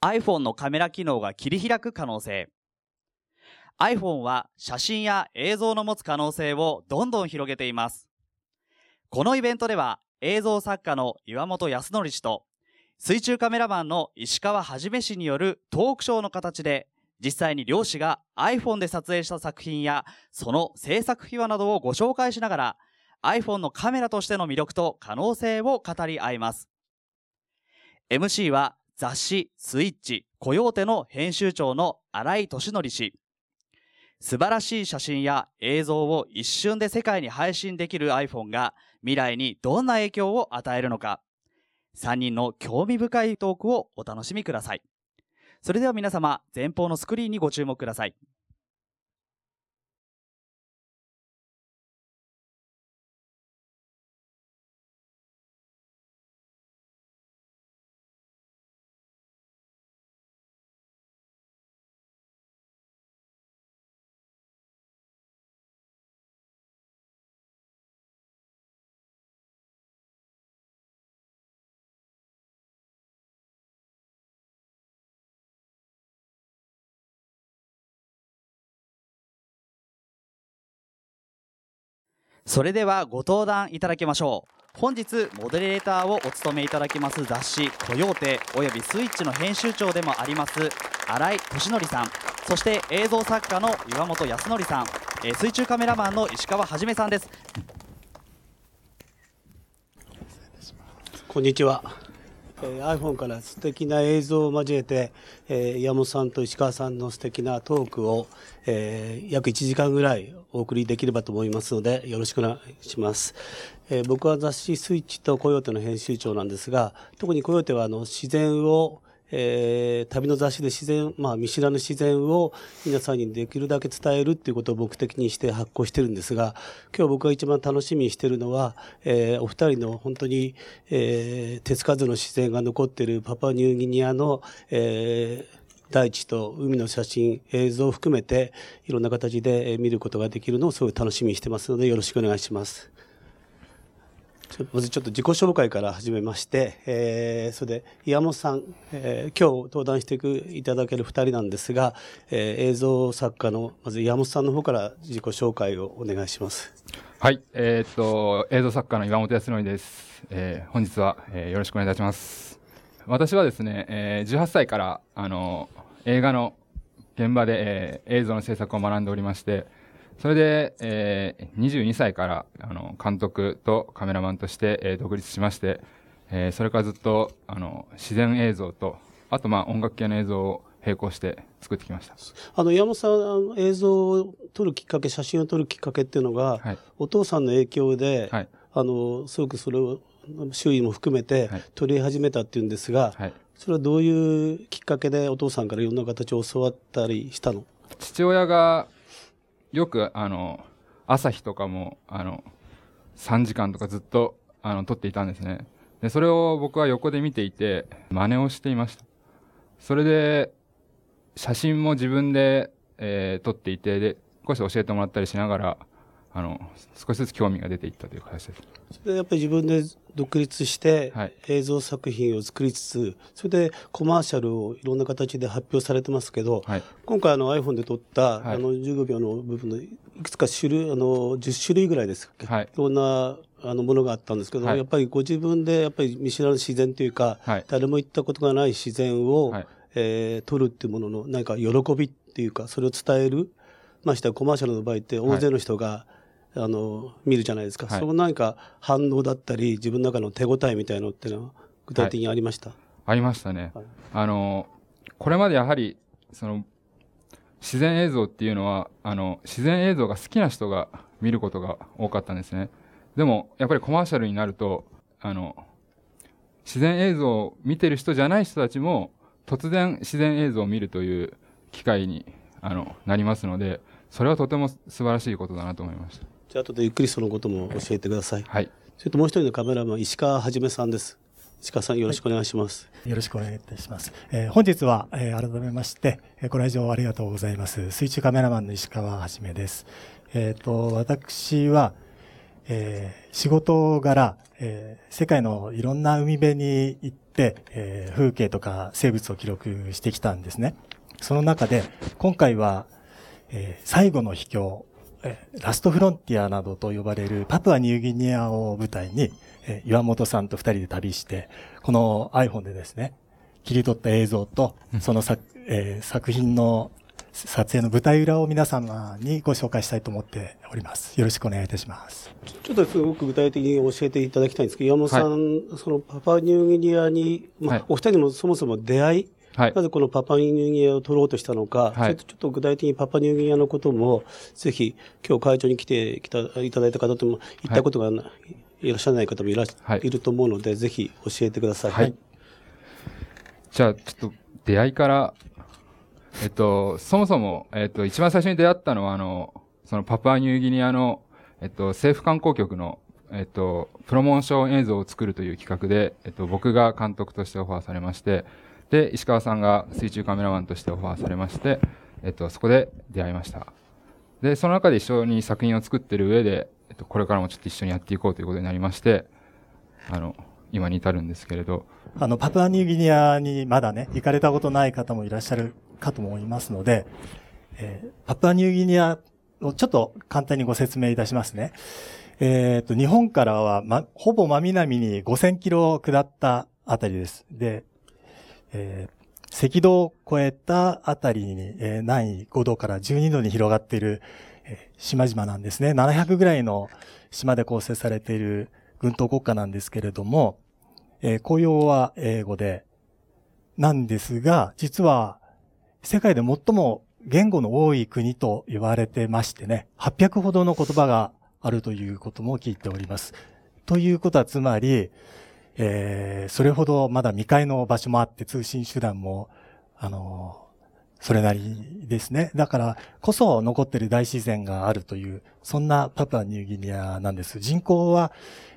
iPhone のカメラ機能が切り開く可能性。iPhone は写真や映像の持つ可能性をどんどん広げています。このイベントでは映像作家の岩本康則氏と水中カメラマンの石川はじめ氏によるトークショーの形で実際に漁師が iPhone で撮影した作品やその制作秘話などをご紹介しながら iPhone のカメラとしての魅力と可能性を語り合います。MC は雑誌スイッチコヨーテの編集長の新井俊則氏。素晴らしい写真や映像を一瞬で世界に配信できる iPhone が未来にどんな影響を与えるのか。3人の興味深いトークをお楽しみください。それでは皆様前方のスクリーンにご注目ください。それではご登壇いただきましょう。本日モデレーターをお務めいただきます雑誌「コヨーテ」およびスイッチの編集長でもあります新井俊則さん。そして映像作家の岩本康則さん、えー水中カメラマンの石川はじめさんです。こんにちは。えー iPhone から素敵な映像を交えて、えー山本さんと石川さんの素敵なトークを、えー約1時間ぐらいお送りできればと思いますので、よろしくお願いします。えー僕は雑誌スイッチとコヨーテの編集長なんですが、特にコヨーテはあの自然をえー旅の雑誌で自然、まあ見知らぬ自然を皆さんにできるだけ伝えるっていうことを目的にして発行してるんですが、今日僕が一番楽しみにしてるのは、えーお二人の本当に、えー手つかずの自然が残ってるパパニューギニアの、えー大地と海の写真、映像を含めて、いろんな形で見ることができるのをすごい楽しみにしてますので、よろしくお願いします。ちょまずちょっと自己紹介から始めまして、えーそれで岩本さん、えー今日登壇していくいただける二人なんですが、えー映像作家のまず岩本さんの方から自己紹介をお願いします。はい、えーっと、映像作家の岩本康則です。えー本日は、えーよろしくお願いいたします。私はですね、えー18歳から、あの、映画の現場で、えー映像の制作を学んでおりまして、それで、えー22歳から、あの、監督とカメラマンとして、えー独立しまして、えーそれからずっと、あの、自然映像と、あと、まあ、音楽系の映像を並行して作ってきました。あの、岩本さん、あの映像を撮るきっかけ、写真を撮るきっかけっていうのが、はいお父さんの影響で、はいあの、すごくそれを、周囲も含めてはい撮り始めたっていうんですが、はい。それはどういうきっかけでお父さんからいろんな形を教わったりしたの？父親がよくあの朝日とかもあの3時間とかずっとあの撮っていたんですね。でそれを僕は横で見ていて真似をしていました。それで写真も自分で、えー撮っていてで少し教えてもらったりしながらあの少しずつ興味が出ていったという形です。それでやっぱり自分で独立してはい。映像作品を作りつつ、それでコマーシャルをいろんな形で発表されてますけど、はい。今回あの iPhone で撮った、はい。あの15秒の部分のいくつか種類、あの10種類ぐらいですっけ、はい。いろんなあのものがあったんですけど、はい。やっぱりご自分でやっぱり見知らぬ自然というか、はい。誰も行ったことがない自然を、はい。えー撮るっていうものの何か喜びっていうかそれを伝えるましてやコマーシャルの場合って大勢の人が、あの見るじゃないですか、はいその何か反応だったり自分の中の手応えみたいのっていうのは具体的にありました、ありましたね。はいあの、これまでやはり、その、自然映像っていうのは、あの、自然映像が好きな人が見ることが多かったんですね。でも、やっぱりコマーシャルになると、あの、自然映像を見てる人じゃない人たちも、突然自然映像を見るという機会に、あの、なりますので、それはとても素晴らしいことだなと思いました。じゃあ後でゆっくりそのことも教えてくださいはい。それともう一人のカメラマン石川はじめさんです石川さんよろしくお願いします、よろしくお願いいたします。えー本日は、えー改めまして、えーご来場ありがとうございます。水中カメラマンの石川はじめです。えっ、と、私は、えー、仕事柄、えー、世界のいろんな海辺に行って、えー、風景とか生物を記録してきたんですね。その中で、今回は、えー、最後の秘境、えー、ラストフロンティアなどと呼ばれるパプアニューギニアを舞台に、えー、岩本さんと二人で旅して、この iPhone でですね、切り取った映像と、その作,、えー、作品の撮影の舞台裏を皆様にご紹介したいと思っております。よろしくお願いいたします。ちょっとすごく具体的に教えていただきたいんですけど、山本さん、はい、そのパパニューギニアに、まあ、お二人もそもそも出会い、はい、なぜこのパパニューギニアを取ろうとしたのか、はい、ちょっと具体的にパパニューギニアのことも、ぜひ、今日会長に来てきたいただいた方とも、行ったことがいらっしゃらない方もいら、はい、いると思うので、ぜひ教えてください。はい。じゃあ、ちょっと出会いからえっと、そもそも、えっと、一番最初に出会ったのは、あの、そのパプアニューギニアの、えっと、政府観光局の、えっと、プロモーション映像を作るという企画で、えっと、僕が監督としてオファーされまして、で、石川さんが水中カメラマンとしてオファーされまして、えっと、そこで出会いました。で、その中で一緒に作品を作ってる上で、えっと、これからもちょっと一緒にやっていこうということになりまして、あの、今に至るんですけれど。あの、パプアニューギニアにまだね、行かれたことない方もいらっしゃるかと思いますので、えー、パプアニューギニアをちょっと簡単にご説明いたしますね。えっ、ー、と、日本からは、ま、ほぼ真南に5000キロ下ったあたりです。で、えー、赤道を越えたあたりに、えー、南緯5度から12度に広がっている、えー、島々なんですね。700ぐらいの島で構成されている軍島国家なんですけれども、えー、公用は英語で、なんですが、実は世界で最も言語の多い国と言われてましてね、800ほどの言葉があるということも聞いております。ということはつまり、えー、それほどまだ未開の場所もあって通信手段も、あの、それなりですね。だからこそ残ってる大自然があるという、そんなパプアニューギニアなんです。人口は、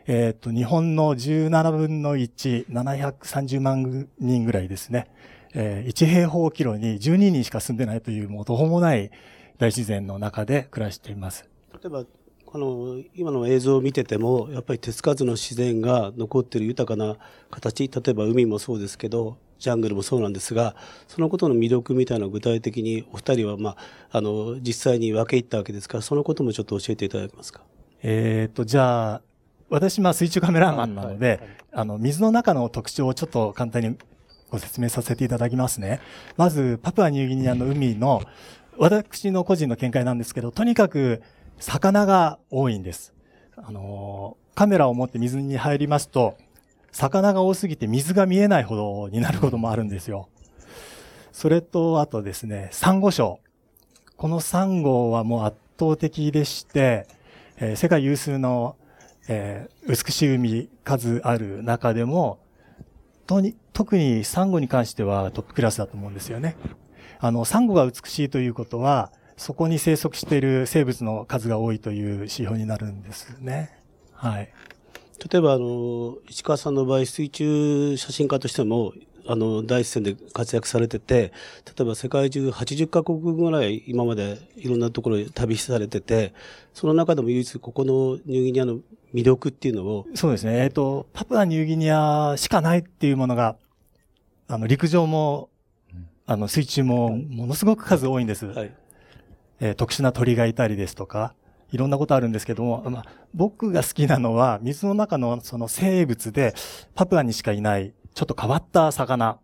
えっ、ー、と、日本の17分の1、730万人ぐらいですね。えー、1平方キロに12人しか住んでないという、もう途方もない大自然の中で暮らしています。例えば、この今の映像を見てても、やっぱり手つかずの自然が残っている豊かな形、例えば海もそうですけど、ジャングルもそうなんですが、そのことの魅力みたいなのを具体的にお二人は、まあ、あの、実際に分け入ったわけですから、そのこともちょっと教えていただけますか？えっ、と、じゃあ、私、まあ、水中カメラマンなので、はいはい、あの、水の中の特徴をちょっと簡単にご説明させていただきますね。まず、パプアニューギニアの海の、私の個人の見解なんですけど、とにかく魚が多いんです。あの、カメラを持って水に入りますと、魚が多すぎて水が見えないほどになることもあるんですよ。それと、あとですね、サンゴ礁。このサンゴはもう圧倒的でして、えー、世界有数の、えー、美しい海数ある中でも、とに、特にサンゴに関してはトップクラスだと思うんですよね。あの、サンゴが美しいということは、そこに生息している生物の数が多いという指標になるんですね。はい。例えば、あの、石川さんの場合、水中写真家としても、あの、第一線で活躍されてて、例えば世界中80カ国ぐらい今までいろんなところで旅されてて、その中でも唯一ここのニューギニアの魅力っていうのを。そうですね。えっ、ー、と、パプアニューギニアしかないっていうものが、あの、陸上も、あの、水中もものすごく数多いんです。はい。えー、特殊な鳥がいたりですとか、いろんなことあるんですけども、まあ、僕が好きなのは、水の中のその生物で、パプアにしかいない、ちょっと変わった魚、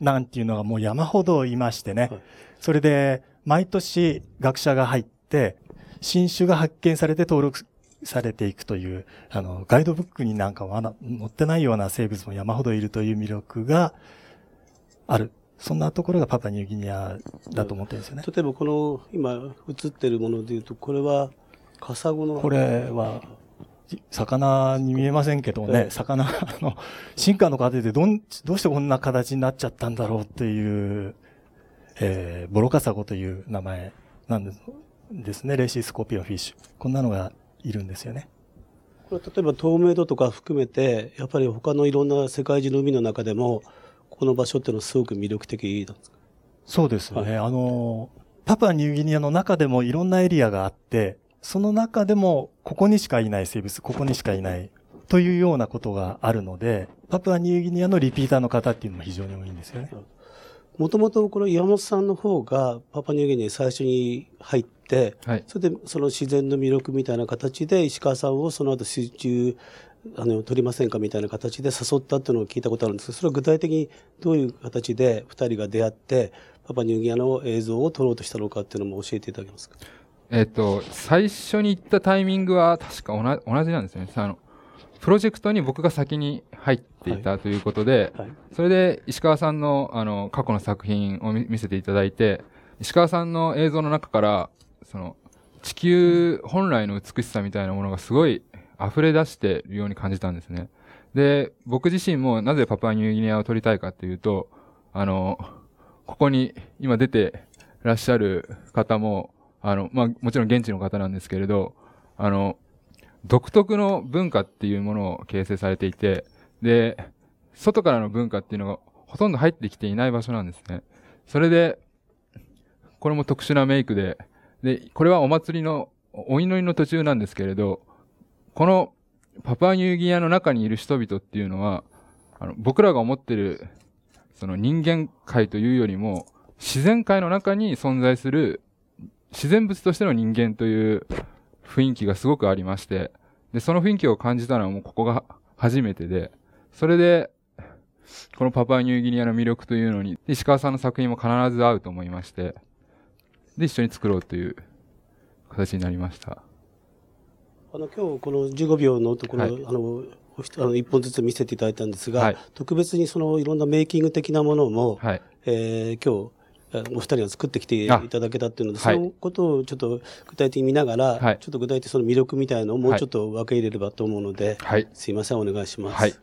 なんていうのがもう山ほどいましてね。はい、それで、毎年学者が入って、新種が発見されて登録されていくという、あの、ガイドブックになんかは載ってないような生物も山ほどいるという魅力がある。そんなところがパパニューギニアだと思ってるんですよね。例えばこの今映ってるものでいうと、これはカサゴの。これは、魚に見えませんけどね、魚の進化の過程でどん、どうしてこんな形になっちゃったんだろうっていう、えー、ボロカサゴという名前なんですですね。レーシースコピオンフィッシュ。こんなのがいるんですよね。これ例えば透明度とか含めて、やっぱり他のいろんな世界中の海の中でも、この場所っていうのはすごく魅力的なんですか？そうですね。はい、あの、パプアニューギニアの中でもいろんなエリアがあって、その中でも、ここにしかいない生物、ここにしかいないというようなことがあるので、パプアニューギニアのリピーターの方っていうのも非常に多いんですよね。もともとこの岩本さんの方がパパニューギニアに最初に入って、はい。それでその自然の魅力みたいな形で石川さんをその後水中あの撮りませんかみたいな形で誘ったっていうのを聞いたことあるんですけど、それは具体的にどういう形で二人が出会って、パパニューギニアの映像を撮ろうとしたのかっていうのも教えていただけますか？えっ、と、最初に行ったタイミングは確か同じ同じなんですよね。あの、プロジェクトに僕が先に入っていたということで、はい。それで石川さんのあの過去の作品を見見せていただいて、石川さんの映像の中から、その地球本来の美しさみたいなものがすごい溢れ出しているように感じたんですね。で、僕自身もなぜパプアニューギニアを撮りたいかっていうと、あの、ここに今出てらっしゃる方も、あの、まあ、もちろん現地の方なんですけれど、あの、独特の文化っていうものを形成されていて、で、外からの文化っていうのがほとんど入ってきていない場所なんですね。それで、これも特殊なメイクで、で、これはお祭りの、お祈りの途中なんですけれど、このパプアニューギニアの中にいる人々っていうのは、あの僕らが思ってる、その人間界というよりも、自然界の中に存在する自然物としての人間という雰囲気がすごくありまして、で、その雰囲気を感じたのはもうここが初めてで、それで、このパパニューギニアの魅力というのに、石川さんの作品も必ず合うと思いまして、で、一緒に作ろうという形になりました。あの今日この15秒のところ、はいあのあの一本ずつ見せていただいたんですが、はい特別にそのいろんなメイキング的なものも、はい。えー今日あお二人が作ってきていあただけたっていうので、はいそのことをちょっと具体的に見ながら、はいちょっと具体的にその魅力みたいなのをもうはいちょっと分け入れればと思うので、はい。すいません、お願いします。はい。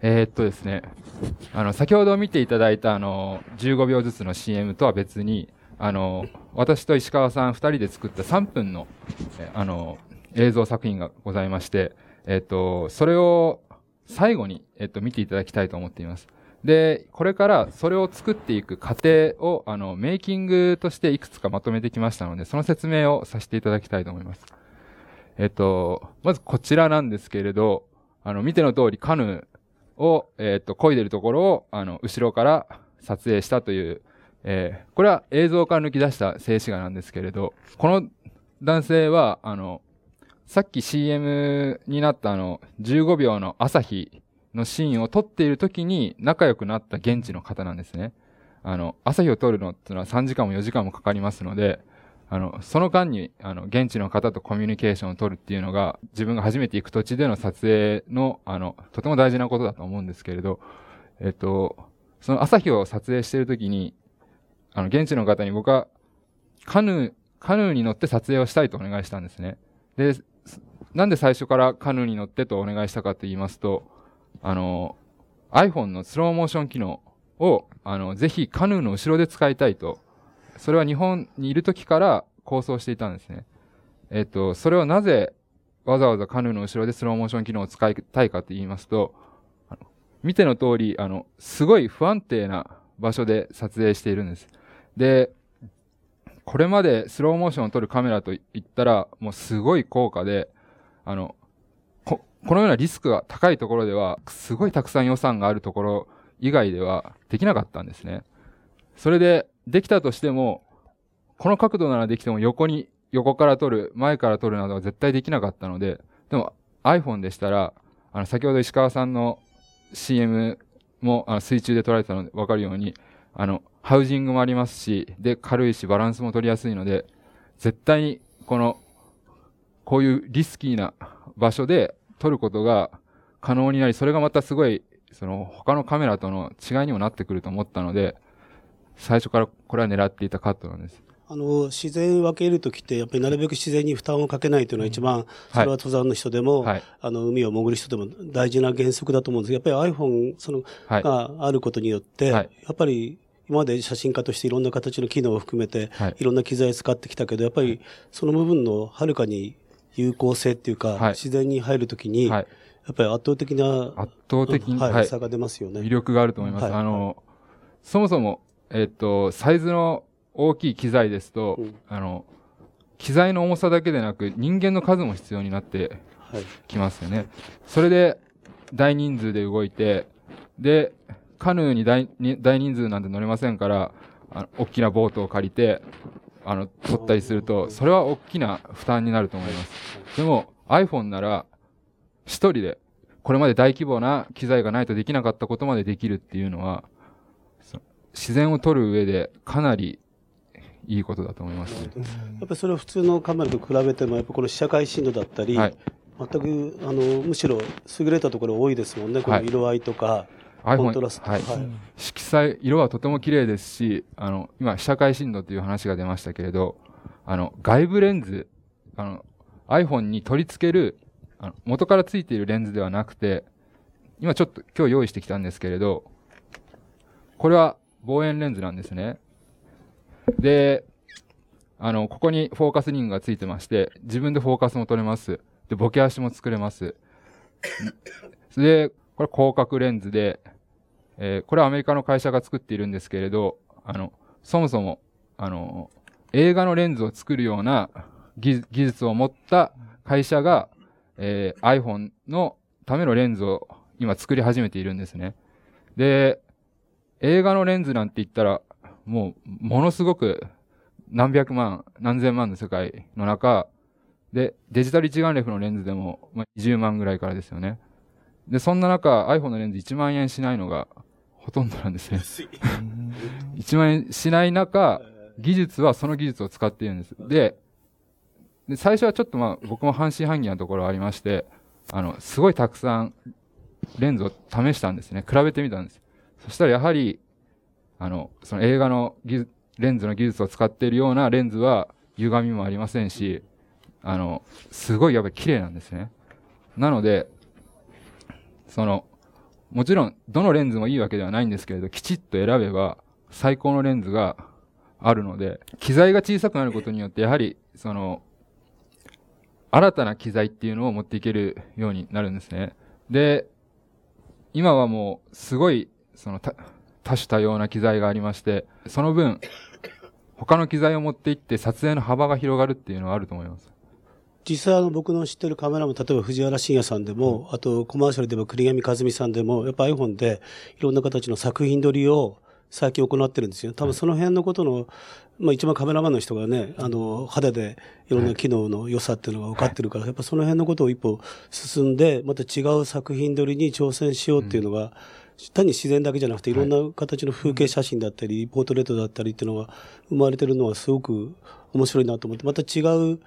えーっとですね、あの、先ほど見ていただいたあの、15秒ずつの CM とは別に、あの、私と石川さん2人で作った3分の、えあの、映像作品がございまして、えっと、それを最後に、えっと、見ていただきたいと思っています。で、これからそれを作っていく過程を、あの、メイキングとしていくつかまとめてきましたので、その説明をさせていただきたいと思います。えっと、まずこちらなんですけれど、あの、見ての通りカヌーを、えっと、漕いでるところを、あの、後ろから撮影したという、えーこれは映像から抜き出した静止画なんですけれど、この男性は、あの、さっき CM になったあの、15秒の朝日のシーンを撮っている時に仲良くなった現地の方なんですね。あの、朝日を撮るのってのは3時間も4時間もかかりますので、あの、その間に、あの、現地の方とコミュニケーションを取るっていうのが、自分が初めて行く土地での撮影の、あの、とても大事なことだと思うんですけれど、えっと、その朝日を撮影しているときに、あの、現地の方に僕は、カヌー、カヌーに乗って撮影をしたいとお願いしたんですね。で、なんで最初からカヌーに乗ってとお願いしたかと言いますと、あの、iPhone のスローモーション機能を、あの、ぜひカヌーの後ろで使いたいと、それは日本にいる時から構想していたんですね。えっと、それをなぜわざわざカヌーの後ろでスローモーション機能を使いたいかと言いますと、見ての通り、あの、すごい不安定な場所で撮影しているんです。で、これまでスローモーションを撮るカメラといったら、もうすごい高価で、あの、こ、このようなリスクが高いところでは、すごいたくさん予算があるところ以外ではできなかったんですね。それで、できたとしても、この角度ならできても横に、横から撮る、前から撮るなどは絶対できなかったので、でも iPhone でしたら、あの、先ほど石川さんの CM もあの水中で撮られたのでわかるように、あの、ハウジングもありますし、で、軽いし、バランスも取りやすいので、絶対に、この、こういうリスキーな場所で撮ることが可能になり、それがまたすごい、その、他のカメラとの違いにもなってくると思ったので、最初からこれは狙っていたカットなんです。あの、自然分け入るときって、やっぱりなるべく自然に負担をかけないというのが一番、それは登山の人でも、はい。あの、海を潜る人でも大事な原則だと思うんですけど、やっぱり iPhone、その、はい。があることによって、はいやっぱり今まで写真家としていろんな形の機能を含めて、はいいろんな機材を使ってきたけど、やっぱりその部分のはるかに有効性っていうか、はい自然に入るときに、はい。やっぱり圧倒的な、圧倒的に、はいはい。差が出ますよね。魅力があると思います。はいあの、そもそも、えっと、サイズの大きい機材ですと、うんあの、機材の重さだけでなく人間の数も必要になってはい。きますよね。それで大人数で動いて、で、カヌーに大に大人数なんて乗れませんから、あの大きなボートを借りて、あの、取ったりすると、それは大きな負担になると思います。でも iPhone なら、一人で、これまで大規模な機材がないとできなかったことまでできるっていうのは、そ自然を撮る上でかなりいいことだと思いますね。やっぱりそれは普通のカメラと比べても、やっぱこの社会深度だったり、はい。全くあのむしろ優れたところ多いですもんね、この色合いとか、コン iPhone トラスト、はい。色彩、色はとても綺麗ですし、あの、今、被写界深度という話が出ましたけれど、あの、外部レンズ、あの、iPhone に取り付ける、あの元から付いているレンズではなくて、今ちょっと今日用意してきたんですけれど、これは望遠レンズなんですね。で、あの、ここにフォーカスリングが付いてまして、自分でフォーカスも取れます。で、ボケ足も作れます。で、これ広角レンズで、えーこれはアメリカの会社が作っているんですけれど、あの、そもそも、あの、映画のレンズを作るような技術を持った会社が、えー iPhone のためのレンズを今作り始めているんですね。で、映画のレンズなんて言ったら、もう、ものすごく何百万、何千万の世界の中、で、デジタル一眼レフのレンズでも、まあ、20万ぐらいからですよね。で、そんな中、iPhone のレンズ1万円しないのがほとんどなんですね。1 万円しない中、技術はその技術を使っているんです。で、で最初はちょっとまあ僕も半信半疑なところがありまして、あの、すごいたくさんレンズを試したんですね。比べてみたんです。そしたらやはり、あの、その映画の技術レンズの技術を使っているようなレンズは歪みもありませんし、あの、すごいやっぱり綺麗なんですね。なので、その、もちろん、どのレンズもいいわけではないんですけれど、きちっと選べば、最高のレンズがあるので、機材が小さくなることによって、やはり、その、新たな機材っていうのを持っていけるようになるんですね。で、今はもう、すごい、その、多種多様な機材がありまして、その分、他の機材を持っていって撮影の幅が広がるっていうのはあると思います。実際あの僕の知ってるカメラも例えば藤原信也さんでも、あとコマーシャルでも栗上和美さんでもやっぱ iPhone でいろんな形の作品撮りを最近行ってるんですよ。多分その辺のことの、まあ一番カメラマンの人がね、あの肌でいろんな機能の良さっていうのが分かってるから、やっぱその辺のことを一歩進んで、また違う作品撮りに挑戦しようっていうのが、単に自然だけじゃなくてい。ろんな形の風景写真だったり、ポートレートだったりっていうのが生まれてるのはすごく面白いなと思って、また違う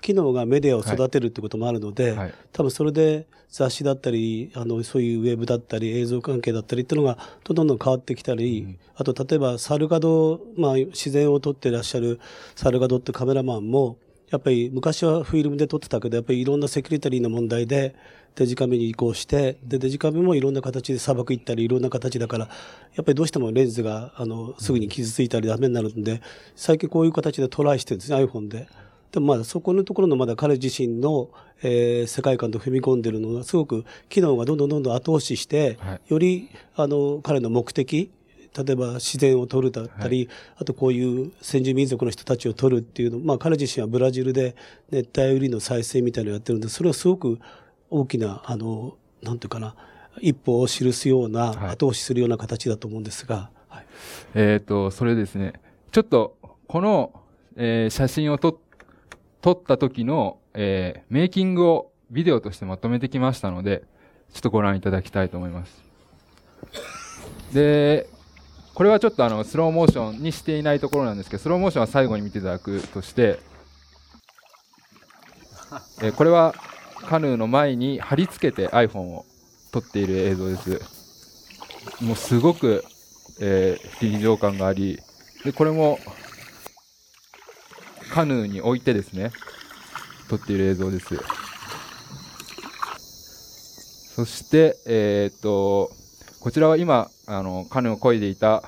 機能がメディアを育てるってこともあるので、はい。多分それで雑誌だったり、あの、そういうウェブだったり、映像関係だったりっていうのが、どんどん変わってきたり、あと例えばサルガド、まあ自然を撮ってらっしゃるサルガドってカメラマンも、やっぱり昔はフィルムで撮ってたけど、やっぱりいろんなセキュリティの問題でデジカメに移行して、で、デジカメもいろんな形で砂漠行ったり、いろんな形だから、やっぱりどうしてもレンズが、あの、すぐに傷ついたりダメになるんで、最近こういう形でトライしてるんですね、iPhone で。でもまだそこのところのまだ彼自身の、えー世界観と踏み込んでるのがすごく機能がどんどんどんどん後押しして、はい。よりあの彼の目的例えば自然を撮るだったり、あとこういう先住民族の人たちを撮るっていうの、まあ彼自身はブラジルで熱帯雨林の再生みたいなのをやってるんで、それはすごく大きな、あの、なんていうかな、一歩を記すような、はい。後押しするような形だと思うんですが、はい。えっ、と、それですね。ちょっと、この、えー写真を撮っ撮った時の、えーメイキングをビデオとしてまとめてきましたので、ちょっとご覧いただきたいと思います。で、これはちょっとあの、スローモーションにしていないところなんですけど、スローモーションは最後に見ていただくとして、えーこれはカヌーの前に貼り付けて iPhone を撮っている映像です。もうすごく、えー、臨場感があり、で、これも、カヌーに置いてですね、撮っている映像です。そして、えーっと、こちらは今、あの、カヌーを漕いでいた、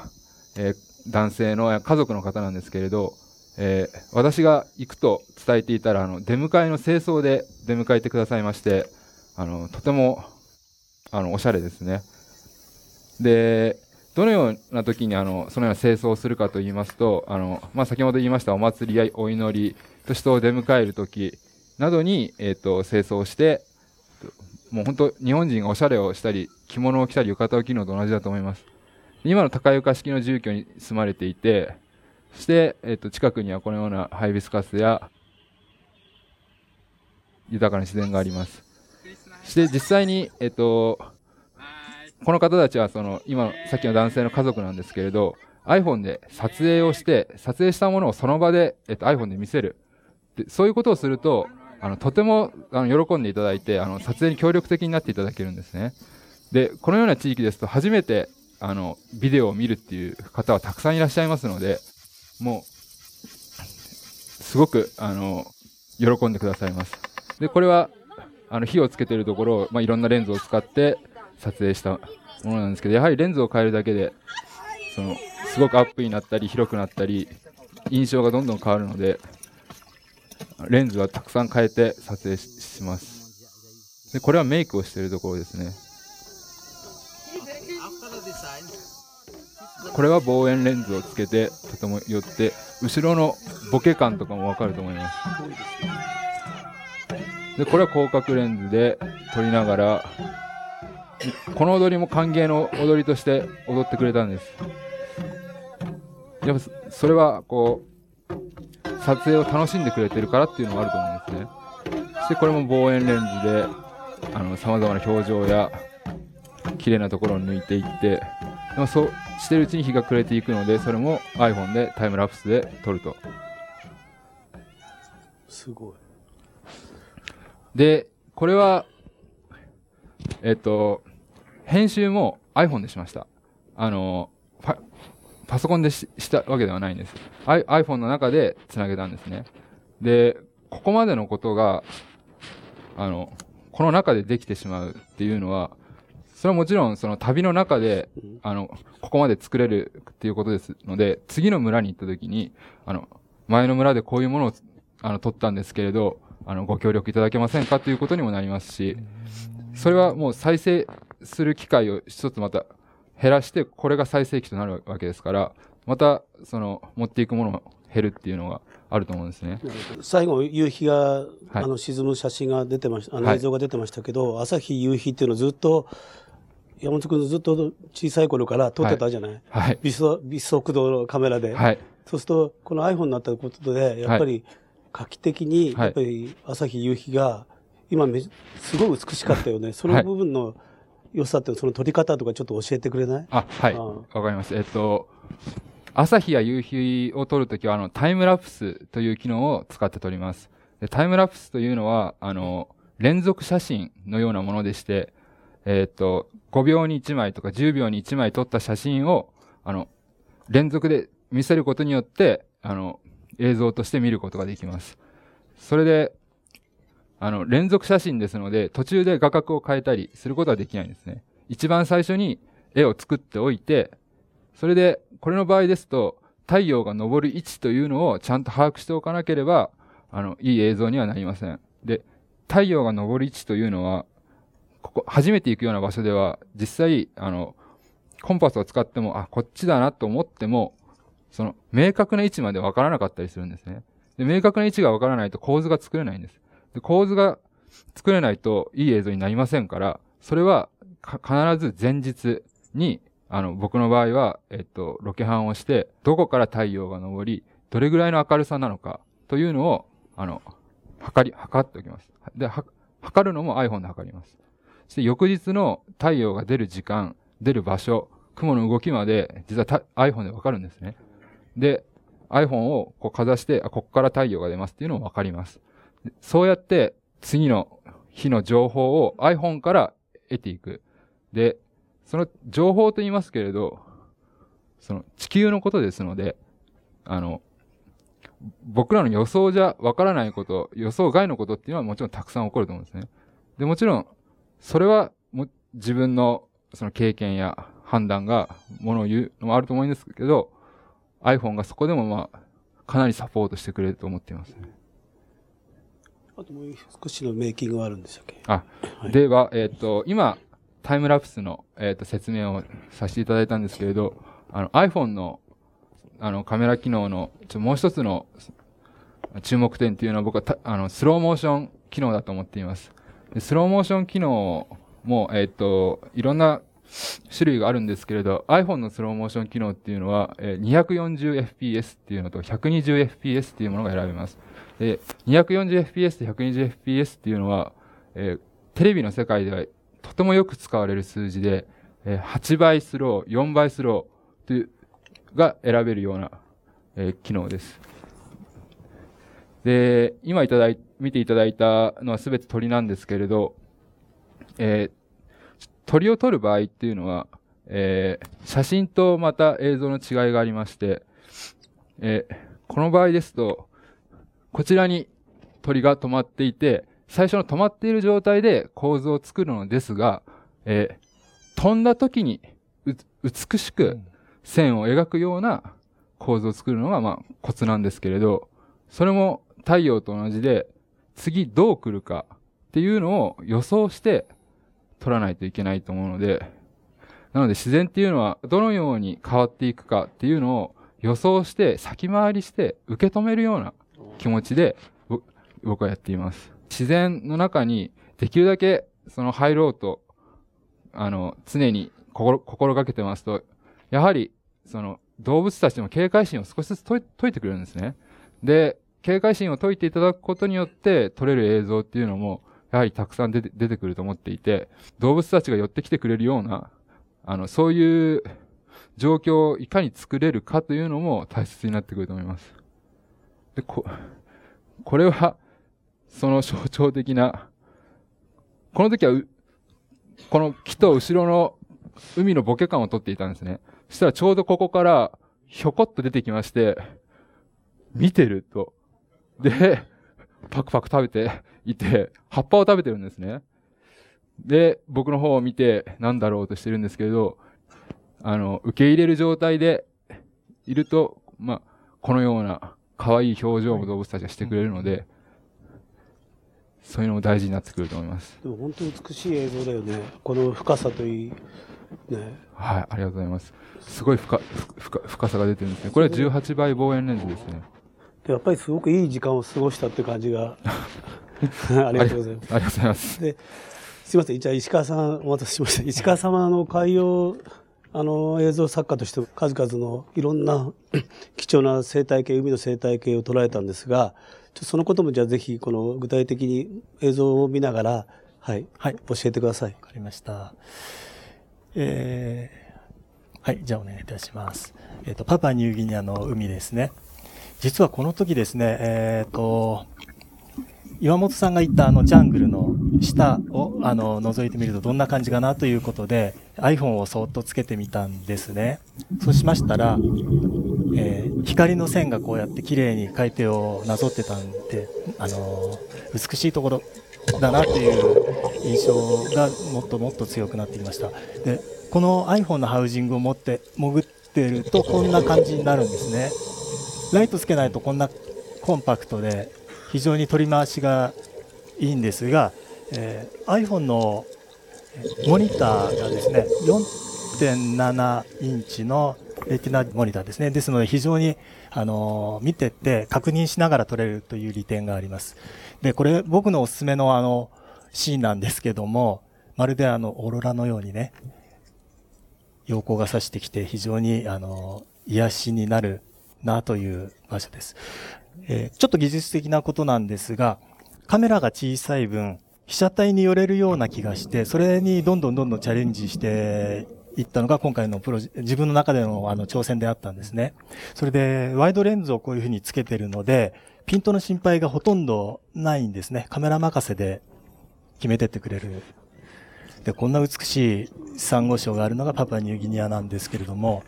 えー男性の家族の方なんですけれど、えー私が行くと伝えていたら、あの、出迎えの清掃で出迎えてくださいまして、あの、とても、あの、おしゃれですね。で、どのような時にあのそのような清掃をするかと言いますと、あのまあ、先ほど言いましたお祭りやお祈り、と人を出迎えるときなどに、えっ、と、清掃して、もう本当日本人がおしゃれをしたり、着物を着たり、浴衣を着るのと同じだと思います。今の高床式の住居に住まれていて、そして、えっ、と、近くにはこのようなハイビスカスや、豊かな自然があります。そして実際に、えっ、と、この方たちはその、今の、さっきの男性の家族なんですけれど、iPhone で撮影をして、撮影したものをその場で、えっと、iPhone で見せる。でそういうことをすると、あの、とても、あの、喜んでいただいて、あの、撮影に協力的になっていただけるんですね。で、このような地域ですと、初めて、あの、ビデオを見るっていう方はたくさんいらっしゃいますので、もう、すごく、あの、喜んでくださいます。で、これは、あの、火をつけてるところを、まあ、いろんなレンズを使って撮影したものなんですけど、やはりレンズを変えるだけで、その、すごくアップになったり、広くなったり、印象がどんどん変わるので、レンズはたくさん変えて撮影しします。で、これはメイクをしているところですね。これは望遠レンズをつけて、とても寄って、後ろのボケ感とかもわかると思います。で、これは広角レンズで撮りながら、この踊りも歓迎の踊りとして踊ってくれたんです。やっぱそそれはこう撮影を楽しんでくれてるからっていうのがあると思うんですねそしてこれも望遠レンズであの様々な表情や綺麗なところを抜いていってでもそうしてるうちに日が暮れていくのでそれも iPhone でタイムラプスで撮るとすごい。でこれはえっと編集も iPhone でしましたあのパソコンでししたわけではないんです。I- iPhone の中で繋げたんですね。で、ここまでのことが、あの、この中でできてしまうっていうのは、それはもちろんその旅の中で、あの、ここまで作れるっていうことですので、次の村に行った時に、あの、前の村でこういうものを、あの、取ったんですけれど、あの、ご協力いただけませんかということにもなりますし、それはもう再生する機会を一つまた減らして、これが最盛期となるわけですから、また、その、持っていくものが減るっていうのがあると思うんですね。最後、夕日が、はいあの沈む写真が出てました、あのはい映像が出てましたけど、朝日、夕日っていうのをずっと、山本君ずっと小さい頃から撮ってたじゃない、はい。微速度のカメラで。はい。そうすると、この iPhone になったことで、やっぱり画期的に、はいやっぱり朝日、夕日が、今め、すごい美しかったよね。その部分の良さって、その撮り方とかちょっと教えてくれない？あ、はい。あわかります。えっと、朝日や夕日を撮るときは、あの、タイムラプスという機能を使って撮ります。でタイムラプスというのは、あの、連続写真のようなものでして、えっと、5秒に1枚とか10秒に1枚撮った写真を、あの、連続で見せることによって、あの、映像として見ることができます。それで、あの、連続写真ですので、途中で画角を変えたりすることはできないんですね。一番最初に絵を作っておいて、それで、これの場合ですと、太陽が昇る位置というのをちゃんと把握しておかなければ、あの、いい映像にはなりません。で、太陽が昇る位置というのは、ここ、初めて行くような場所では、実際、あの、コンパスを使っても、あ、こっちだなと思っても、その、明確な位置までわからなかったりするんですね。で、明確な位置がわからないと構図が作れないんです。で、構図が作れないといい映像になりませんから、それは必ず前日に、あの、僕の場合は、えっと、ロケハンをして、どこから太陽が昇り、どれぐらいの明るさなのか、というのを、あの、測り、測っておきます。で、測るのも iPhone で測ります。そして翌日の太陽が出る時間、出る場所、雲の動きまで、実は iPhone でわかるんですね。で、iPhone をこうかざして、あ、ここから太陽が出ますっていうのもわかります。そうやって、次の日の情報を iPhone から得ていく。で、その情報と言いますけれど、その地球のことですので、あの、僕らの予想じゃわからないこと、予想外のことっていうのはもちろんたくさん起こると思うんですね。で、もちろん、それはも自分のその経験や判断がものを言うのもあると思うんですけど、iPhone がそこでもまあ、かなりサポートしてくれると思っていますね。あともう少しのメイキングがあるんでしたっけ？あ、はいでは、えっ、と、今、タイムラプスの、えっ、と、説明をさせていただいたんですけれど、あの、iPhone の、あの、カメラ機能の、ちょもう一つの、注目点っていうのは僕はあのスローモーション機能だと思っています。スローモーション機能も、えっ、と、いろんな種類があるんですけれど、iPhone のスローモーション機能っていうのは、えー、240fps っていうのと 120fps っていうものが選べます。で、240fps と 120fps っていうのは、えー、テレビの世界ではとてもよく使われる数字で、えー、8倍スロー、4倍スローというが選べるような、えー、機能です。で、今いただい、見ていただいたのはすべて鳥なんですけれど、えー、鳥を撮る場合っていうのは、えー、写真とまた映像の違いがありまして、えー、この場合ですと、こちらに鳥が止まっていて、最初の止まっている状態で構図を作るのですが、えー、飛んだ時に美しく線を描くような構図を作るのが、まあ、コツなんですけれど、それも太陽と同じで、次どう来るかっていうのを予想して撮らないといけないと思うので、なので自然っていうのはどのように変わっていくかっていうのを予想して先回りして受け止めるような気持ちで僕はやっています。自然の中にできるだけその入ろうと、あの、常に心心がけてますと、やはりその動物たちの警戒心を少しずつ解いてくれるんですね。で、警戒心を解いていただくことによって撮れる映像っていうのも、やはりたくさん出て出てくると思っていて、動物たちが寄ってきてくれるような、あの、そういう状況をいかに作れるかというのも大切になってくると思います。で、こ、これは、その象徴的な、この時は、この木と後ろの海のボケ感を撮っていたんですね。そしたらちょうどここから、ひょこっと出てきまして、見てると。で、パクパク食べていて、葉っぱを食べてるんですね。で、僕の方を見て、なんだろうとしてるんですけれど、あの、受け入れる状態でいると、まあ、このような可愛い表情も動物たちがしてくれるので、そういうのも大事になってくると思います。でも本当に美しい映像だよね。この深さといい。ね。はい、ありがとうございます。すごい深、深、深さが出てるんですね。これは18倍望遠レンズですね。やっぱりすごくいい時間を過ごしたって感じが ありがとうございます。ありがとうございます。ですいません、じゃあ石川さんお待たせしました。石川様の海洋あの映像作家として数々のいろんな 貴重な生態系海の生態系を捉えたんですがそのこともじゃあぜひこの具体的に映像を見ながら、はい、はい、教えてください。わかりました。えー、はい、じゃあお願いいたします。えっ、ー、と、パパニューギニアの海ですね。実はこの時ですね、えっ、ー、と、岩本さんが言ったあのジャングルの下をあの覗いてみるとどんな感じかなということで iPhone をそっとつけてみたんですね。そうしましたら、えー、光の線がこうやって綺麗に海底をなぞってたんで、あのー、美しいところだなという印象がもっともっと強くなってきました。で、この iPhone のハウジングを持って潜ってるとこんな感じになるんですね。ライトつけないとこんなコンパクトで非常に取り回しがいいんですが、えー、iPhone のモニターがですね4.7インチのレティナモニターですねですので非常にあの見てて確認しながら撮れるという利点がありますでこれ僕のおすすめのあのシーンなんですけどもまるであのオーロラのようにね陽光が差してきて非常にあの癒しになるなという場所です。えー、ちょっと技術的なことなんですが、カメラが小さい分、被写体に寄れるような気がして、それにどんどんどんどんチャレンジしていったのが今回のプロジ自分の中でのあの挑戦であったんですね。それで、ワイドレンズをこういうふうにつけてるので、ピントの心配がほとんどないんですね。カメラ任せで決めてってくれる。で、こんな美しいサンゴ礁があるのがパパニューギニアなんですけれども、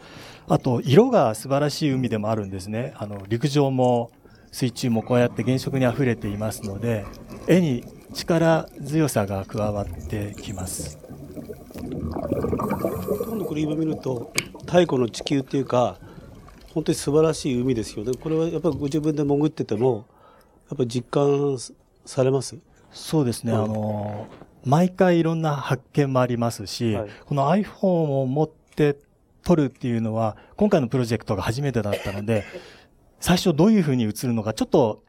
あと、色が素晴らしい海でもあるんですね。あの、陸上も水中もこうやって原色に溢れていますので絵に力強さが加わってきます。今度これ今見ると太古の地球っていうか本当に素晴らしい海ですよ。ねこれはやっぱりご自分で潜っててもやっぱり実感されます？そうですね、あの毎回いろんな発見もありますし、はい、この iPhone を持って撮るっていうのは今回のプロジェクトが初めてだったので最初どういうふうに映るのかちょっと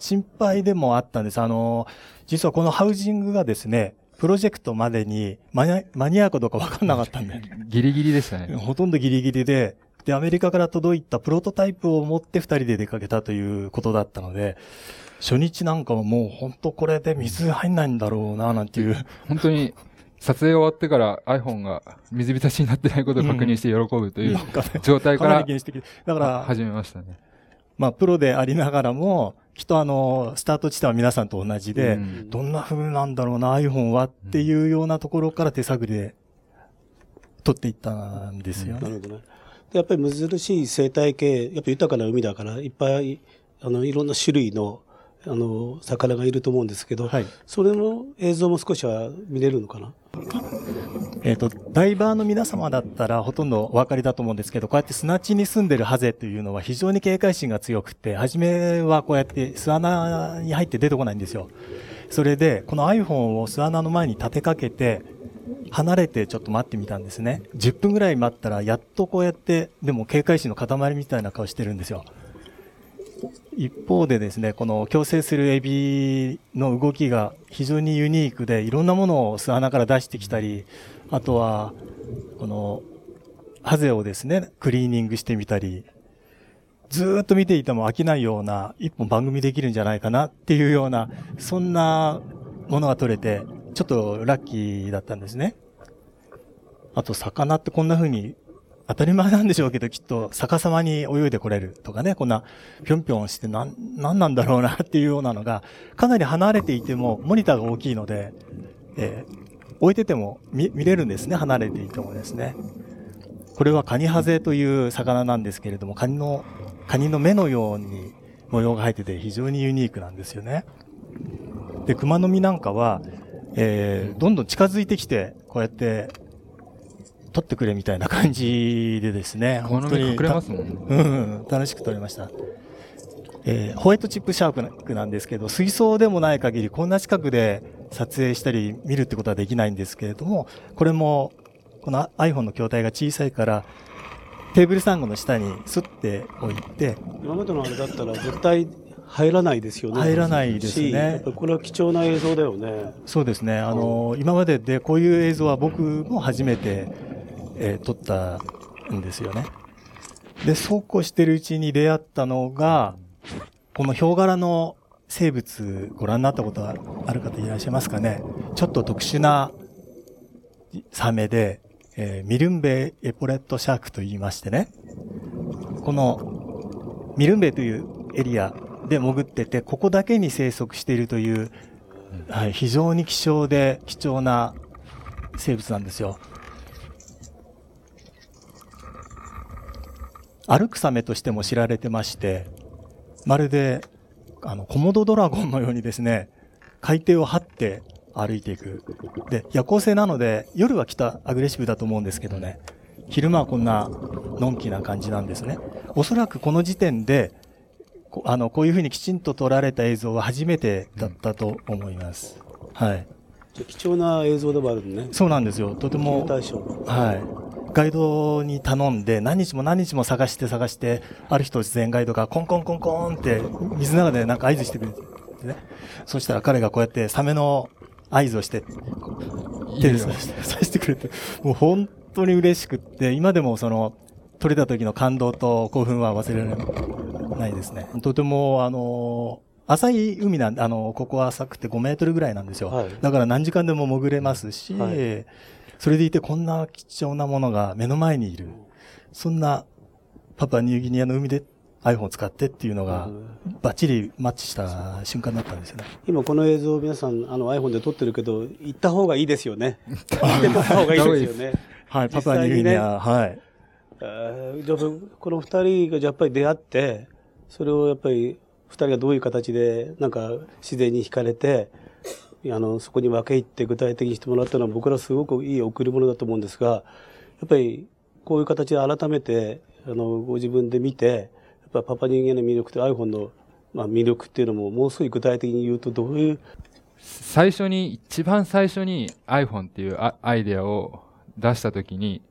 心配でもあったんです。あの、実はこのハウジングがですね、プロジェクトまでに間に間に合うかどうか分かんなかったんで、ギリギリでしたね。ほとんどギリギリで、で、アメリカから届いたプロトタイプを持って二人で出かけたということだったので、初日なんかはもう本当これで水入んないんだろうな、なんていう。本当に、撮影終わってから iPhone が水浸しになってないことを確認して喜ぶという状態から。だから、始めましたね。まあ、プロでありながらも、きっとあの、スタート地点は皆さんと同じで、うんどんな風なんだろうな、iPhone はっていうようなところから手探りで撮っていったんですよね。なるほどね。でやっぱり難しい生態系、やっぱ豊かな海だから、いっぱい、あの、いろんな種類の、あの、魚がいると思うんですけど、はい。それの映像も少しは見れるのかな？えっ、と、ダイバーの皆様だったらほとんどお分かりだと思うんですけど、こうやって砂地に住んでるハゼというのは非常に警戒心が強くて、初めはこうやって巣穴に入って出てこないんですよ。それで、この iPhone を巣穴の前に立てかけて、離れてちょっと待ってみたんですね。10分ぐらい待ったら、やっとこうやって、でも警戒心の塊みたいな顔してるんですよ。一方でですね、この共生するエビの動きが非常にユニークで、いろんなものを巣穴から出してきたり、あとは、この、ハゼをですね、クリーニングしてみたり、ずっと見ていても飽きないような、一本番組できるんじゃないかなっていうような、そんなものが撮れて、ちょっとラッキーだったんですね。あと、魚ってこんな風に、当たり前なんでしょうけど、きっと逆さまに泳いでこれるとかね、こんなぴょんぴょんしてなん、なんなんだろうなっていうようなのが、かなり離れていても、モニターが大きいので、えー置いてても見見れるんですね、離れていてもですね。これはカニハゼという魚なんですけれども、カニの、カニの目のように模様が入ってて非常にユニークなんですよね。で、熊の実なんかは、えーどんどん近づいてきて、こうやって、撮ってくれみたいな感じでですね、この目隠れますもんね。うん、楽しく撮れました。えーホワイトチップシャークなんですけど、水槽でもない限りこんな近くで撮影したり見るってことはできないんですけれども、これも、この iPhone の筐体が小さいから、テーブルサンゴの下にスッて置いて、今までのあれだったら絶対入らないですよね。入らないですねこれは貴重な映像だよね。そうですね、あの、今まででこういう映像は僕も初めて、えー撮ったんですよね。で、そうこうしてるうちに出会ったのが、このヒョウ柄の生物ご覧になったことはある方いらっしゃいますかねちょっと特殊なサメで、えーミルンベイエポレットシャークと言いましてね、このミルンベイというエリアで潜ってて、ここだけに生息しているという、はい、非常に希少で貴重な生物なんですよ。歩くサメとしても知られてまして、まるで、あの、コモドドラゴンのようにですね、海底を張って歩いていく。で、夜行性なので、夜はきっとアグレッシブだと思うんですけどね、昼間はこんな、のんきな感じなんですね。おそらくこの時点で、こあの、こういうふうにきちんと撮られた映像は初めてだったと思います。はい。じゃあ貴重な映像でもあるのね。そうなんですよ。とても。はい。ガイドに頼んで、何日も何日も探して探して、ある日突然ガイドがコンコンコンコンって水の中でなんか合図してくれてね。そしたら彼がこうやってサメの合図をして、手でさしてさしてくれて、もう本当に嬉しくって、今でもその、撮れた時の感動と興奮は忘れられないですね。とても、あの、浅い海なんで、あの、ここは浅くて5メートルぐらいなんですよ。はいだから何時間でも潜れますし、はいそれでいてこんな貴重なものが目の前にいる。そんなパパニューギニアの海で iPhone を使ってっていうのがバッチリマッチした瞬間だったんですよね。今この映像皆さんあの iPhone で撮ってるけど、行った方がいいですよね。行った方がいいですよね。はい、パパニューギニア、はい。えーじゃあこの二人がじゃあやっぱり出会って、それをやっぱり二人がどういう形でなんか自然に惹かれて、あの、そこに分け入って具体的にしてもらったのは僕らすごくいい贈り物だと思うんですが、やっぱりこういう形で改めて、あの、ご自分で見て、やっぱパパ人間の魅力と iPhone の、まあ、魅力っていうのももう少し具体的に言うとどういう、最初に、一番最初に iPhone っていうアイデアを出したときに、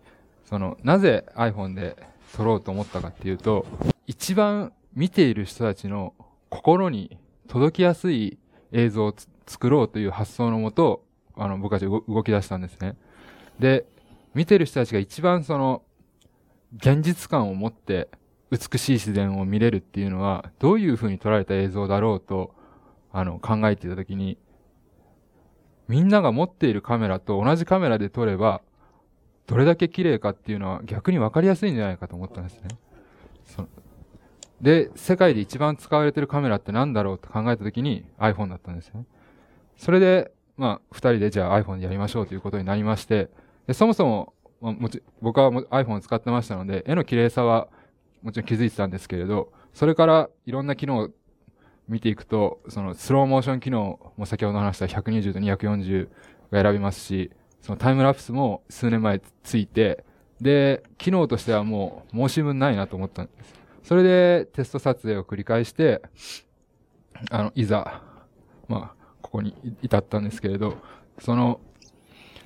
その、なぜ iPhone で撮ろうと思ったかっていうと、一番見ている人たちの心に届きやすい映像を作ろうという発想のもと、あの、僕たち動き出したんですね。で、見てる人たちが一番その、現実感を持って美しい自然を見れるっていうのは、どういう風に撮られた映像だろうと、あの、考えていたときに、みんなが持っているカメラと同じカメラで撮れば、どれだけ綺麗かっていうのは逆に分かりやすいんじゃないかと思ったんですね。で、世界で一番使われてるカメラって何だろうって考えたときに iPhone だったんですね。それで、まあ、二人でじゃあ iPhone でやりましょうということになりまして、でそもそも、まあ、もち僕は iPhone を使ってましたので、絵の綺麗さはもちろん気づいてたんですけれど、それからいろんな機能を見ていくと、そのスローモーション機能も先ほど話した120と240が選びますし、そのタイムラプスも数年前ついて、で、機能としてはもう申し分ないなと思ったんです。それでテスト撮影を繰り返して、あの、いざ、まあ、ここに至ったんですけれど、その、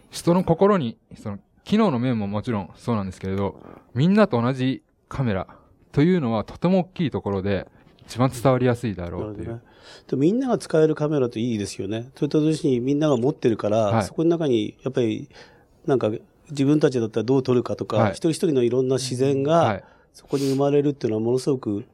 人の心に、その、機能の面ももちろんそうなんですけれど、みんなと同じカメラというのはとても大きいところで、一番伝わりやすいだろうという。ね、でみんなが使えるカメラといいですよね。それと同時にみんなが持ってるから、はい、そこの中にやっぱりなんか自分たちだったらどう撮るかとか、はい、一人一人のいろんな自然がそこに生まれるっていうのはものすごく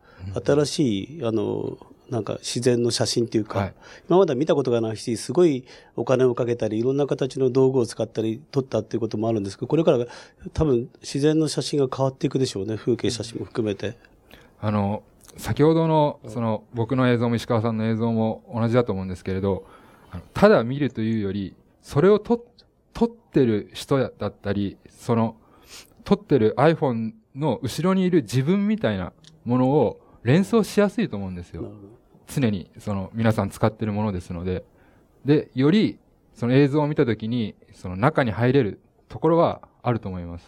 新しい、あの、なんか自然の写真っていうか、はい、今までは見たことがないし、すごいお金をかけたり、いろんな形の道具を使ったり、撮ったっていうこともあるんですけど、これから多分自然の写真が変わっていくでしょうね、風景写真も含めて。あの、先ほどの、その、僕の映像も石川さんの映像も同じだと思うんですけれど、ただ見るというより、それを撮、撮ってる人だったり、その、撮ってる iPhone の後ろにいる自分みたいなものを連想しやすいと思うんですよ。常に、その、皆さん使ってるものですので。で、より、その映像を見たときに、その中に入れるところはあると思います。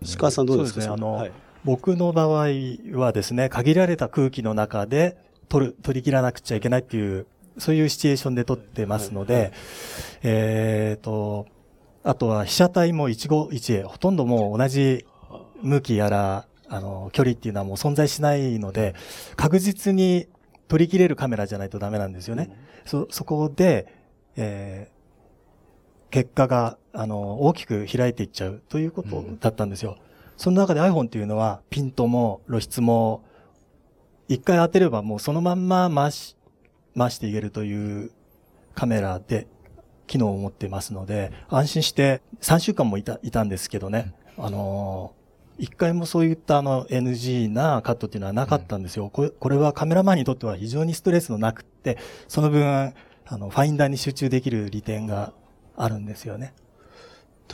石川さんどうですか、ね、あの、はい。僕の場合はですね、限られた空気の中で取る、取り切らなくちゃいけないっていう、そういうシチュエーションで撮ってますので、えっ、と、あとは被写体も一期一会、ほとんどもう同じ向きやら、あの、距離っていうのはもう存在しないので、確実に取り切れるカメラじゃないとダメなんですよね。そ、そこで、えー、結果が、あの、大きく開いていっちゃうということだったんですよ。うんその中で iPhone っていうのは、ピントも露出も、一回当てればもうそのまんま回し、回していけるというカメラで機能を持ってますので、安心して3週間もいた、いたんですけどね、あのー、一回もそういったあの NG なカットっていうのはなかったんですよ。これこれはカメラマンにとっては非常にストレスのなくって、その分、あの、ファインダーに集中できる利点があるんですよね。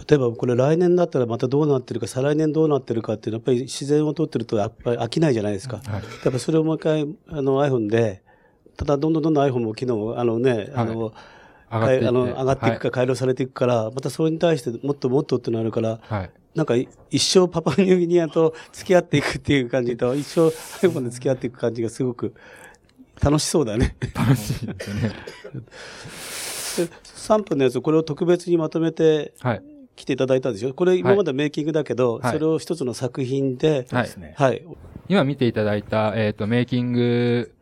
例えばこれ来年だったらまたどうなってるか、再来年どうなってるかっていうのは、やっぱり自然を撮ってるとやっぱり飽きないじゃないですか。はい、やっぱそれをもう一回、あの iPhone で、ただどんどんどんどん iPhone も機能、あのね、あの、上がってあの上がっていくか改良されていくから、またそれに対してもっともっとってなるから、はい、なんか一生パパニューギニアと付き合っていくっていう感じと、一生 iPhone で付き合っていく感じがすごく楽しそうだね。楽しいですね。3分のやつ、これを特別にまとめて、はい、来ていただいたんですよ。これ今までメイキングだけど、はい、それを一つの作品で、はい、はい。今見ていただいた、えっ、ー、と、メイキング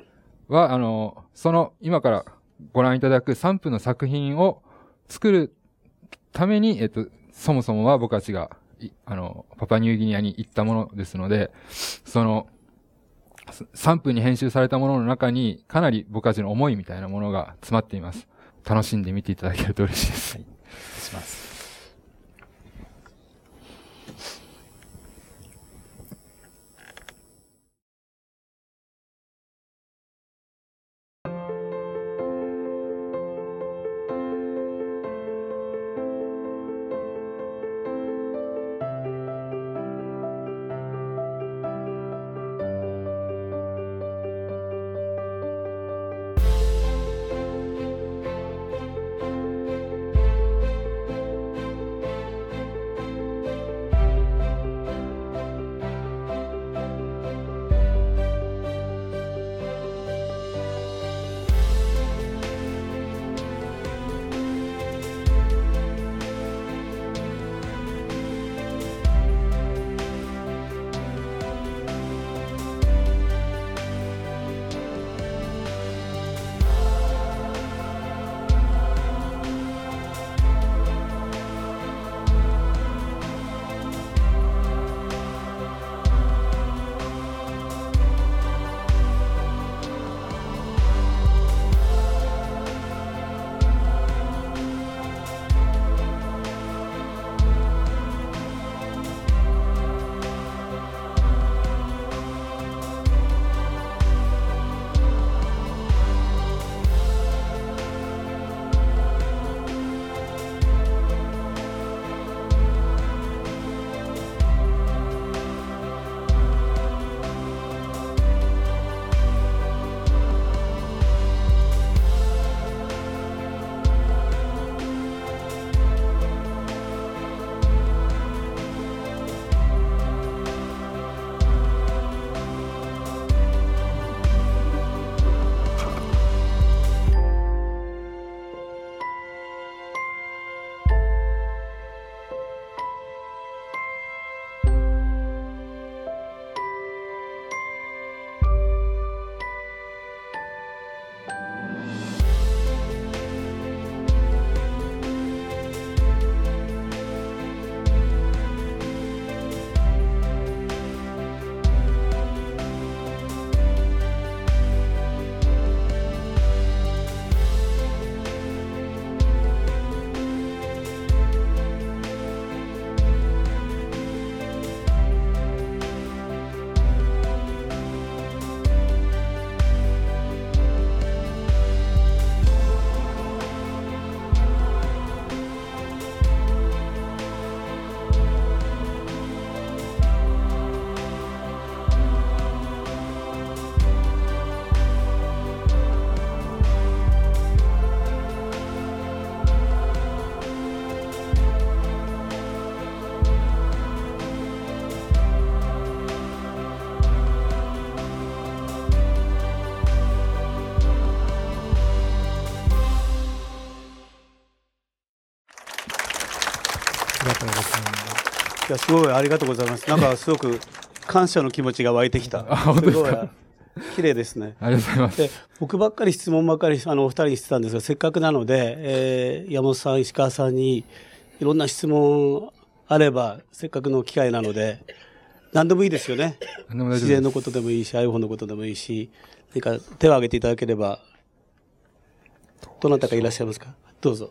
は、あの、その、今からご覧いただく3分の作品を作るために、えっ、ー、と、そもそもは僕たちが、あの、パパニューギニアに行ったものですので、その、3分に編集されたものの中に、かなり僕たちの思いみたいなものが詰まっています。楽しんで見ていただけると嬉しいです。はい。します。や、すごいありがとうございます。なんかすごく感謝の気持ちが湧いてきた。あ本当ですか？ごい綺麗ですね。ありがとうございます。で僕ばっかり質問ばっかりあのお二人にしてたんですがせっかくなので、えー山本さん石川さんにいろんな質問あればせっかくの機会なので何でもいいですよね何でも大丈夫です自然のことでもいいし iPhone のことでもいいし何か手を挙げていただければどなたかいらっしゃいますか？どうぞ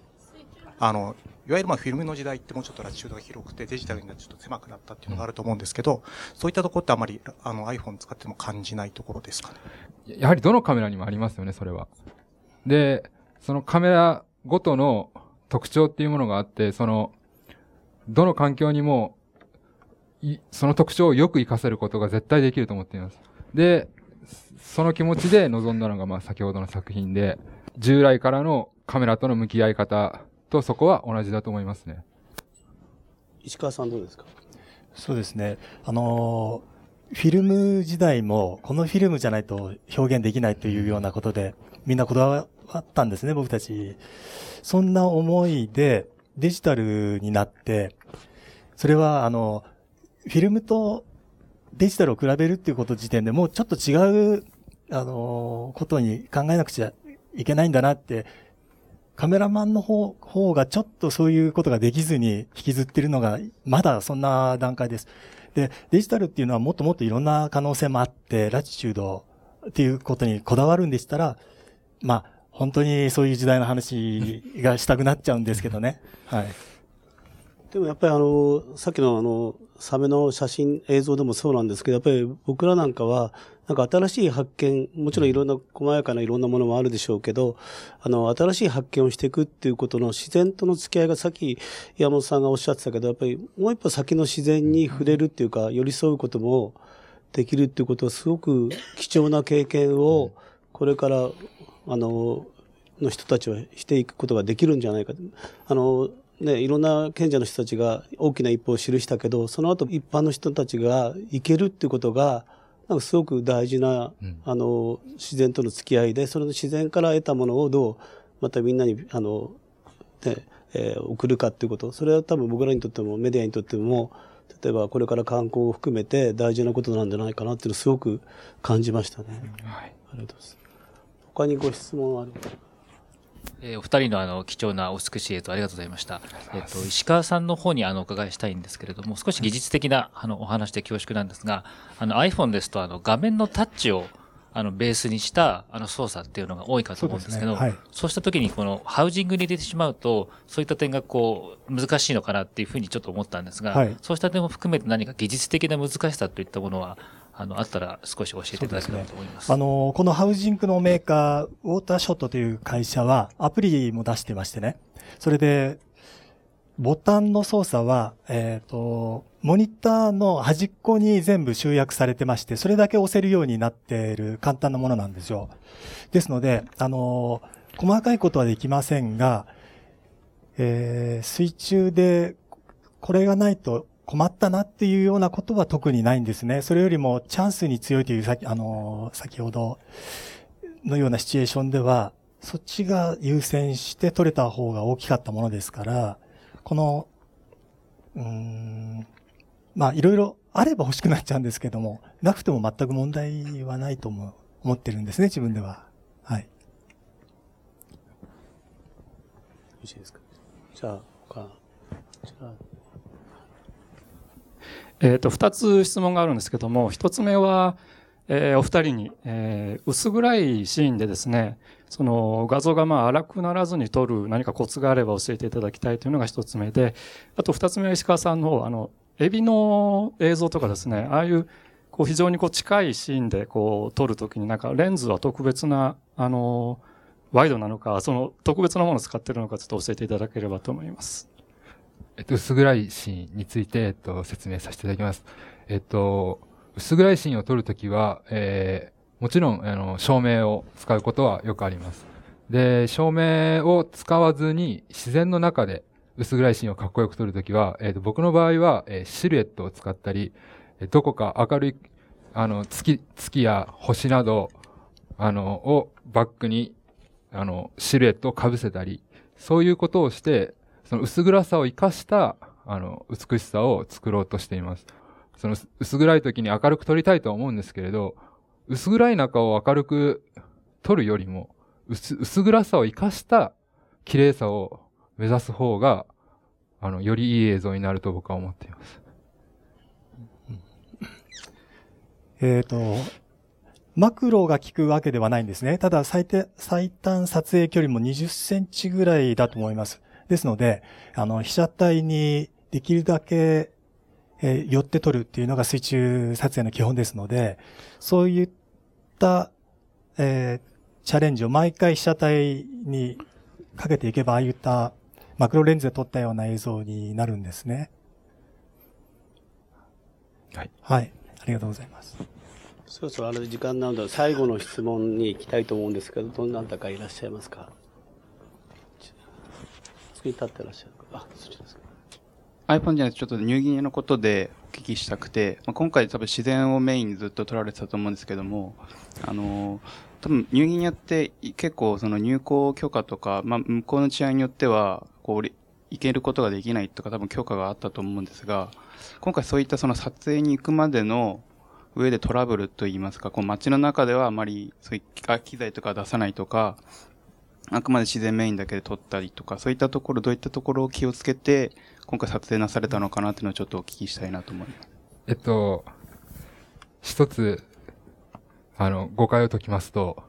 あの、いわゆるまあフィルムの時代ってもうちょっとラチチュードが広くてデジタルになってちょっと狭くなったっていうのがあると思うんですけど、そういったところってあまりあの iPhone 使っても感じないところですかね？やはりどのカメラにもありますよね、それは。で、そのカメラごとの特徴っていうものがあって、その、どの環境にも、その特徴をよく活かせることが絶対できると思っています。で、その気持ちで臨んだのが、まあ先ほどの作品で、従来からのカメラとの向き合い方とそこは同じだと思いますね。石川さんどうですか？そうですね。あのーフィルム時代も、このフィルムじゃないと表現できないというようなことで、みんなこだわったんですね、僕たち。そんな思いでデジタルになって、それは、あの、フィルムとデジタルを比べるっていうこと時点でもうちょっと違う、あの、ことに考えなくちゃいけないんだなって、カメラマンの方方がちょっとそういうことができずに引きずってるのが、まだそんな段階です。で、デジタルっていうのはもっともっといろんな可能性もあって、ラチチュードっていうことにこだわるんでしたら、まあ、本当にそういう時代の話がしたくなっちゃうんですけどね。はい。でもやっぱりあの、さっきのあの、サメの写真、映像でもそうなんですけど、やっぱり僕らなんかは、なんか新しい発見、もちろんいろんな細やかないろんなものもあるでしょうけど、あの、新しい発見をしていくっていうことの自然との付き合いがさっき山本さんがおっしゃってたけど、やっぱりもう一歩先の自然に触れるっていうか、寄り添うこともできるっていうことはすごく貴重な経験を、これから、あの、の人たちはしていくことができるんじゃないか。あの、ね、いろんな賢者の人たちが大きな一歩を記したけど、その後一般の人たちが行けるっていうことが、なんかすごく大事な、うんあの、自然との付き合いで、その自然から得たものをどう、またみんなに、あの、ね、えー送るかっていうこと。それは多分僕らにとっても、メディアにとっても、例えばこれから観光を含めて大事なことなんじゃないかなっていうのをすごく感じましたね。はい。ありがとうございます。他にご質問ある？えーお二人のあの貴重なお美しい映像ありがとうございました。えっと、石川さんの方にあのお伺いしたいんですけれども、少し技術的なあのお話で恐縮なんですが、あの iPhone ですとあの画面のタッチをあのベースにしたあの操作っていうのが多いかと思うんですけど、そうね。はい。そうした時にこのハウジングに入れてしまうと、そういった点がこう難しいのかなっていうふうにちょっと思ったんですが、はい。そうした点も含めて何か技術的な難しさといったものは、あの、あったら少し教えていただければと思います。あの、このハウジングのメーカー、ウォーターショットという会社はアプリも出してましてね。それで、ボタンの操作は、えっ、と、モニターの端っこに全部集約されてまして、それだけ押せるようになっている簡単なものなんですよ。ですので、あの、細かいことはできませんが、えー水中でこれがないと困ったなっていうようなことは特にないんですね。それよりもチャンスに強いというさ、あの先ほどのようなシチュエーションでは、そっちが優先して取れた方が大きかったものですから、この、うーん、まあいろいろあれば欲しくなっちゃうんですけども、なくても全く問題はないと思思ってるんですね、自分では。はい。よろしいですか？じゃあ、他、じゃあ、えっ、と、二つ質問があるんですけども、一つ目は、えーお二人に、えー薄暗いシーンでですね、その画像がまあ荒くならずに撮る何かコツがあれば教えていただきたいというのが一つ目で、あと二つ目は石川さんの方、あの、エビの映像とかですね、ああいう、こう非常にこう近いシーンでこう撮るときになんかレンズは特別な、あの、ワイドなのか、その特別なものを使ってるのかちょっと教えていただければと思います。えっと、薄暗いシーンについて、えっと、説明させていただきます。えっと、薄暗いシーンを撮るときは、えー、もちろん、あの、照明を使うことはよくあります。で、照明を使わずに自然の中で薄暗いシーンをかっこよく撮るときは、えっと、僕の場合は、えーシルエットを使ったり、どこか明るい、あの、月、月や星など、あの、をバックに、あの、シルエットを被せたり、そういうことをして、その薄暗さを生かした、あの、美しさを作ろうとしています。その、薄暗い時に明るく撮りたいとは思うんですけれど、薄暗い中を明るく撮るよりも、薄、薄暗さを活かした綺麗さを目指す方が、あの、よりいい映像になると僕は思っています。えっ、と、マクロが効くわけではないんですね。ただ最低、最短撮影距離も20センチぐらいだと思います。ですので、あの、被写体にできるだけ、えー寄って撮るっていうのが水中撮影の基本ですので、そういった、えーチャレンジを毎回被写体にかけていけば、ああいったマクロレンズで撮ったような映像になるんですね。はい。はい。ありがとうございます。そろそろあれ時間なので最後の質問に行きたいと思うんですけどどなたかいらっしゃいますか？次に立ってらっしゃるあそちらです iPhone じゃなくてちょっとニューギニアのことでお聞きしたくて、まあ、今回多分自然をメインにずっと取られてたと思うんですけども、あのー多分ニューギニアって結構その入港許可とか、まあ、向こうの治安によっては、こう、行けることができないとか多分許可があったと思うんですが、今回そういったその撮影に行くまでの上でトラブルといいますか、こう街の中ではあまりそういう機材とか出さないとか、あくまで自然メインだけで撮ったりとか、そういったところ、どういったところを気をつけて、今回撮影なされたのかなっていうのをちょっとお聞きしたいなと思います。えっと、一つ、あの、誤解を解きますと、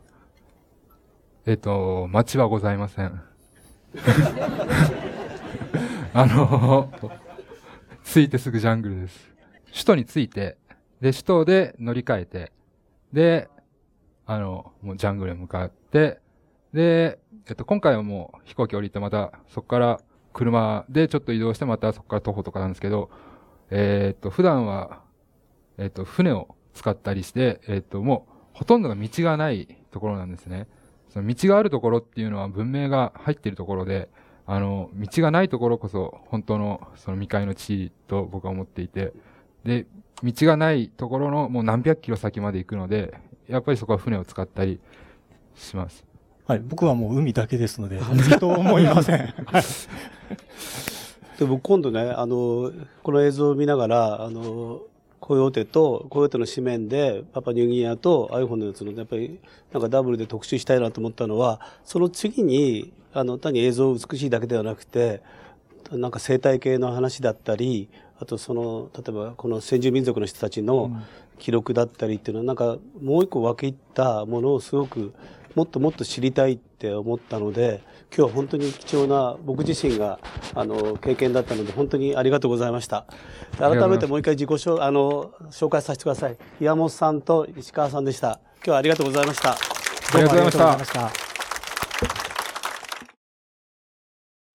えっと、街はございません。あの、着いてすぐジャングルです。首都に着いて、で、首都で乗り換えて、で、あの、もうジャングルへ向かって、で、えっと、今回はもう飛行機降りてまた、そこから車でちょっと移動してまたそこから徒歩とかなんですけど、えーっと、普段は、えっと、船を使ったりして、えっと、もう、ほとんどが道がないところなんですね。その道があるところっていうのは文明が入っているところで、あの、道がないところこそ、本当の、その未開の地と僕は思っていて、で、道がないところのもう何百キロ先まで行くので、やっぱりそこは船を使ったりします。はい、僕はもう海だけですので、水と思いません。は いで僕今度ねあのこの映像を見ながらあのコヨーテとコヨーテの紙面でパパニューギニアと iPhone のやつのやっぱりなんかダブルで特集したいなと思ったのはその次にあの単に映像美しいだけではなくてなんか生態系の話だったりあとその例えばこの先住民族の人たちの記録だったりっていうのはなんかもう一個分け入ったものをすごくもっともっと知りたいって思ったので今日は本当に貴重な僕自身があの経験だったので本当にありがとうございました。改めてもう一回自己紹あの紹介させてください。岩本さんと石川さんでした。今日はありがとうございました。ありがとうございました。どうもありがとうございました。